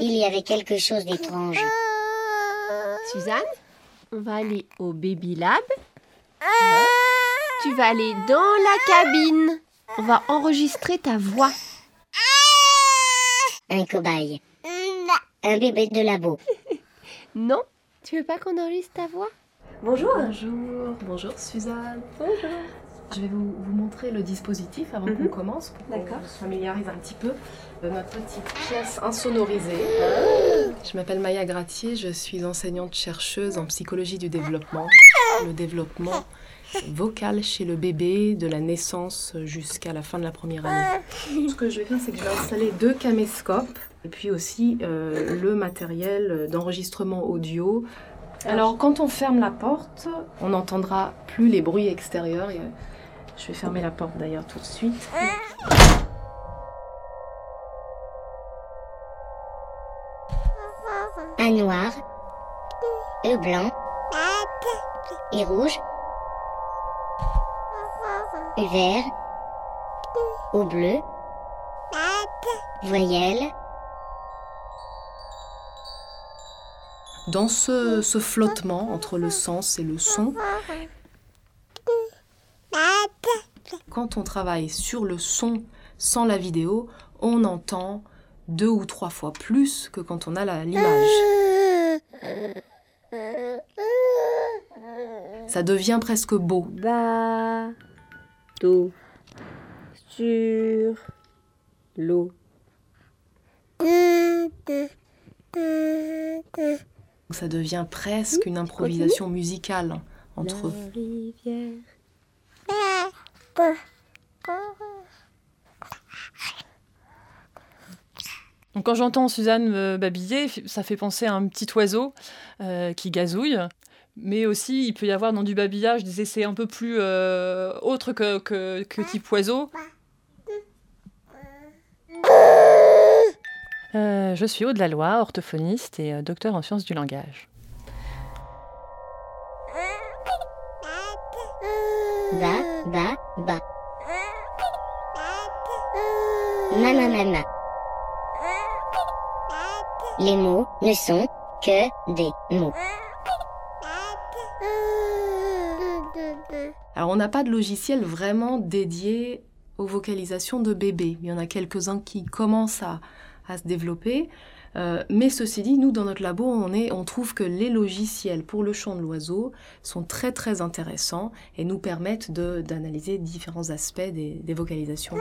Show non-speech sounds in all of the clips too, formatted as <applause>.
Il y avait quelque chose d'étrange. Suzanne, on va aller au Baby Lab. Tu vas aller dans la cabine. On va enregistrer ta voix. Un cobaye. Un bébé de labo. <laughs> Non Tu veux pas qu'on enregistre ta voix? Bonjour. Bonjour. Bonjour Suzanne. Bonjour. Je vais vous, vous montrer le dispositif avant Mhm. qu'on commence pour qu'on se familiarise un petit peu de notre petite pièce insonorisée. Je m'appelle Maya Gratier, je suis enseignante chercheuse en psychologie du développement. Le développement vocal chez le bébé de la naissance jusqu'à la fin de la première année. Ce que je vais faire, c'est que je vais installer deux caméscopes et puis aussi euh, le matériel d'enregistrement audio. Alors, quand on ferme la porte, on n'entendra plus les bruits extérieurs. Je vais fermer la porte d'ailleurs tout de suite. Un noir. Un blanc. Et rouge. Vert. Au bleu. Voyelle. Dans ce, ce flottement entre le sens et le son, quand on travaille sur le son sans la vidéo, on entend deux ou trois fois plus que quand on a l'image. Ça devient presque beau. Bateau sur l'eau. Ça devient presque une improvisation musicale entre La rivière. Donc quand j'entends Suzanne euh, babiller, ça fait penser à un petit oiseau euh, qui gazouille. Mais aussi, il peut y avoir dans du babillage des essais un peu plus euh, autres que, que, type oiseau. Je suis Aude Laloy, orthophoniste et docteur en sciences du langage. Les mots ne sont que des mots. Alors, on n'a pas de logiciel vraiment dédié aux vocalisations de bébés. Il y en a quelques-uns qui commencent à, se développer. Euh, mais ceci dit, nous, dans notre labo, on, trouve que les logiciels pour le chant de l'oiseau sont très, très intéressants et nous permettent d'analyser différents aspects des vocalisations.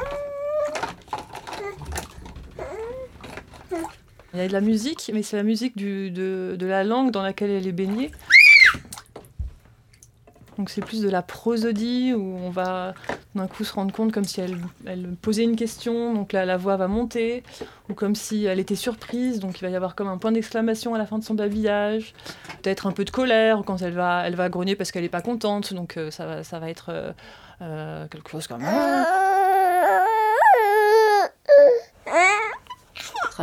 Il y a de la musique, mais c'est la musique de, de la langue dans laquelle elle est baignée. Donc c'est plus de la prosodie où on va d'un coup se rendre compte comme si elle, elle posait une question, donc la voix va monter, ou comme si elle était surprise, donc il va y avoir comme un point d'exclamation à la fin de son babillage, peut-être un peu de colère quand elle va, elle va grogner parce qu'elle n'est pas contente, donc euh, ça, va, ça va être euh, euh, quelque chose comme... <laughs>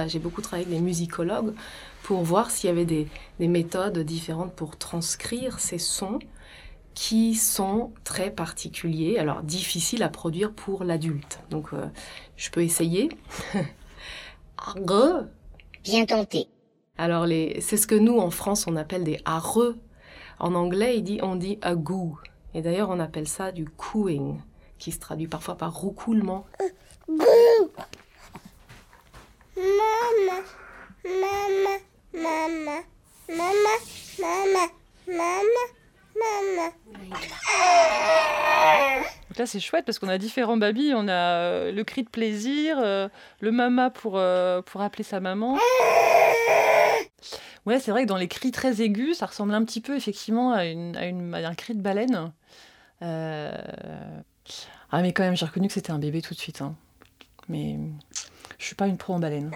J'ai beaucoup travaillé avec des musicologues pour voir s'il y avait des, des méthodes différentes pour transcrire ces sons qui sont très particuliers, alors difficiles à produire pour l'adulte. Donc euh, je peux essayer. <laughs> Arre. Bien tenté. Alors les, c'est ce que nous en France on appelle des areux. En anglais il dit, on dit a goo. Et d'ailleurs on appelle ça du cooing, qui se traduit parfois par roucoulement. Donc là, c'est chouette parce qu'on a différents babys. On a euh, le cri de plaisir, euh, le mama pour, euh, pour appeler sa maman. Ouais, c'est vrai que dans les cris très aigus, ça ressemble un petit peu effectivement à, une, à, une- un cri de baleine. Ah, mais quand même, j'ai reconnu que c'était un bébé tout de suite. hein. Mais je suis pas une pro en baleine.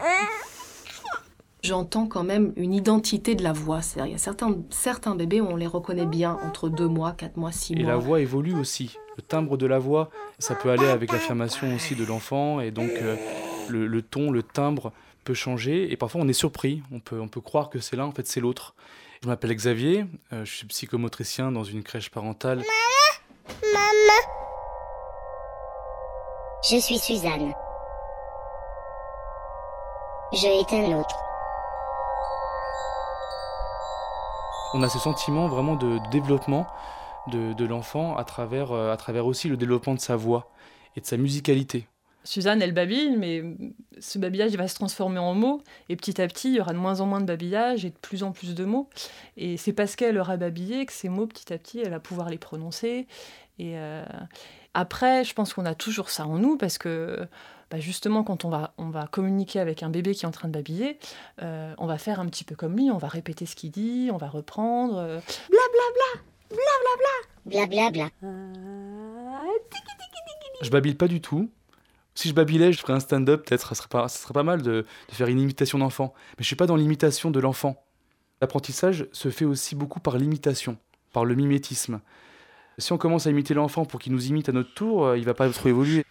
J'entends quand même une identité de la voix. C'est-à-dire, il y a certains, certains bébés où on les reconnaît bien entre deux mois, quatre mois, six Et mois. la voix évolue aussi. Le timbre de la voix, ça peut aller avec l'affirmation aussi de l'enfant. Et donc, euh, le, le ton, le timbre peut changer. Et parfois, on est surpris. On peut, on peut croire que c'est l'un, en fait, c'est l'autre. Je m'appelle Xavier. euh, je suis psychomotricien dans une crèche parentale. Je suis Suzanne. Je éteins l'autre. On a ce sentiment vraiment de, développement de, de l'enfant à travers, euh, à travers aussi le développement de sa voix et de sa musicalité. Suzanne, elle babille, mais ce babillage il va se transformer en mots. Et petit à petit, il y aura de moins en moins de babillage et de plus en plus de mots. Et c'est parce qu'elle aura babillé que ces mots, petit à petit, elle va pouvoir les prononcer. Et euh, après, je pense qu'on a toujours ça en nous parce que bah justement, quand on va, on va communiquer avec un bébé qui est en train de babiller, euh, on va faire un petit peu comme lui, on va répéter ce qu'il dit, on va reprendre. euh, Blablabla. Je babille pas du tout. Si je babillais, je ferais un stand-up, peut-être, ça serait pas, mal de, faire une imitation d'enfant. Mais je suis pas dans l'imitation de l'enfant. L'apprentissage se fait aussi beaucoup par l'imitation, par le mimétisme. Si on commence à imiter l'enfant pour qu'il nous imite à notre tour, euh, il va pas trop évoluer.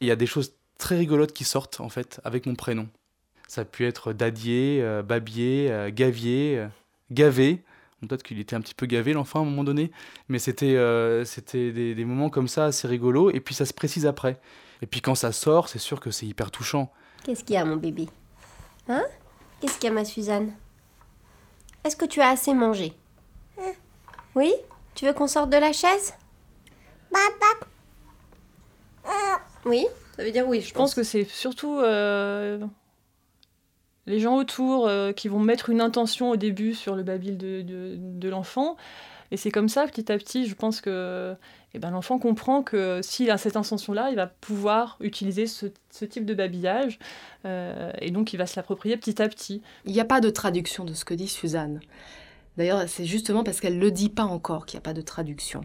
Il y a des choses très rigolotes qui sortent, en fait, avec mon prénom. Ça a pu être dadier, euh, babier, euh, gavier, gavé. Peut-être qu'il était un petit peu gavé, l'enfant, à un moment donné. Mais c'était euh, c'était des, des moments comme ça assez rigolos. Et puis ça se précise après. Et puis quand ça sort, c'est sûr que c'est hyper touchant. Qu'est-ce qu'il y a, mon bébé? Hein? Qu'est-ce qu'il y a, ma Suzanne? Est-ce que tu as assez mangé? Oui? Tu veux qu'on sorte de la chaise? Oui? Ça veut dire oui, je Je pense. que c'est surtout euh, les gens autour euh, qui vont mettre une intention au début sur le babil de, l'enfant. Et c'est comme ça, petit à petit, je pense que eh ben, l'enfant comprend que s'il a cette intention-là, il va pouvoir utiliser ce, type de babillage. euh, et donc, il va se l'approprier petit à petit. Il n'y a pas de traduction de ce que dit Suzanne. D'ailleurs, c'est justement parce qu'elle ne le dit pas encore qu'il n'y a pas de traduction.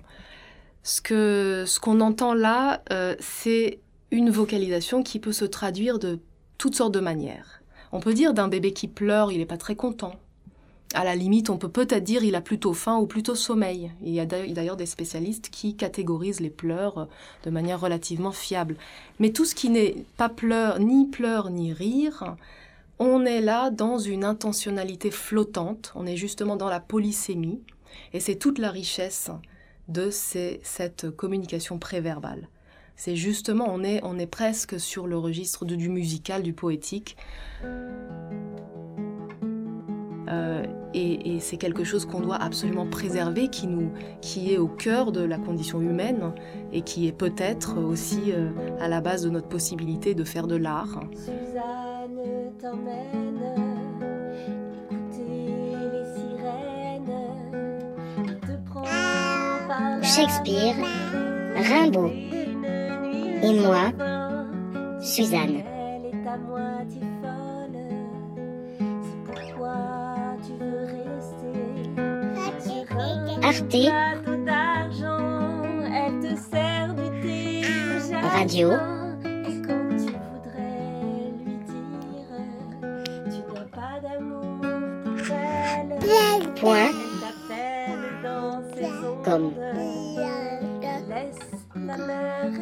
Ce qu'on entend là, euh, c'est une vocalisation qui peut se traduire de toutes sortes de manières. On peut dire d'un bébé qui pleure, il n'est pas très content. À la limite, on peut peut-être dire il a plutôt faim ou plutôt sommeil. Il y a d'ailleurs des spécialistes qui catégorisent les pleurs de manière relativement fiable. Mais tout ce qui n'est pas pleur, ni pleurs, ni rire, on est là dans une intentionnalité flottante, on est justement dans la polysémie, et c'est toute la richesse de cette communication préverbale. C'est justement, on est, on est presque sur le registre de- du musical, du poétique. Euh, et et c'est quelque chose qu'on doit absolument préserver, qui, nous, qui est au cœur de la condition humaine et qui est peut-être aussi euh, à la base de notre possibilité de faire de l'art. Suzanne t'emmène écouter les sirènes. Il te prend par la Shakespeare, Rimbaud et moi. Suzanne. Elle est à moitié folle. C'est pourquoi tu veux rester. Arte, elle te sert du thé Radio. Et quand tu voudrais lui dire, tu n'as pas d'amour pour elle. point. Comme. Laisse la mer.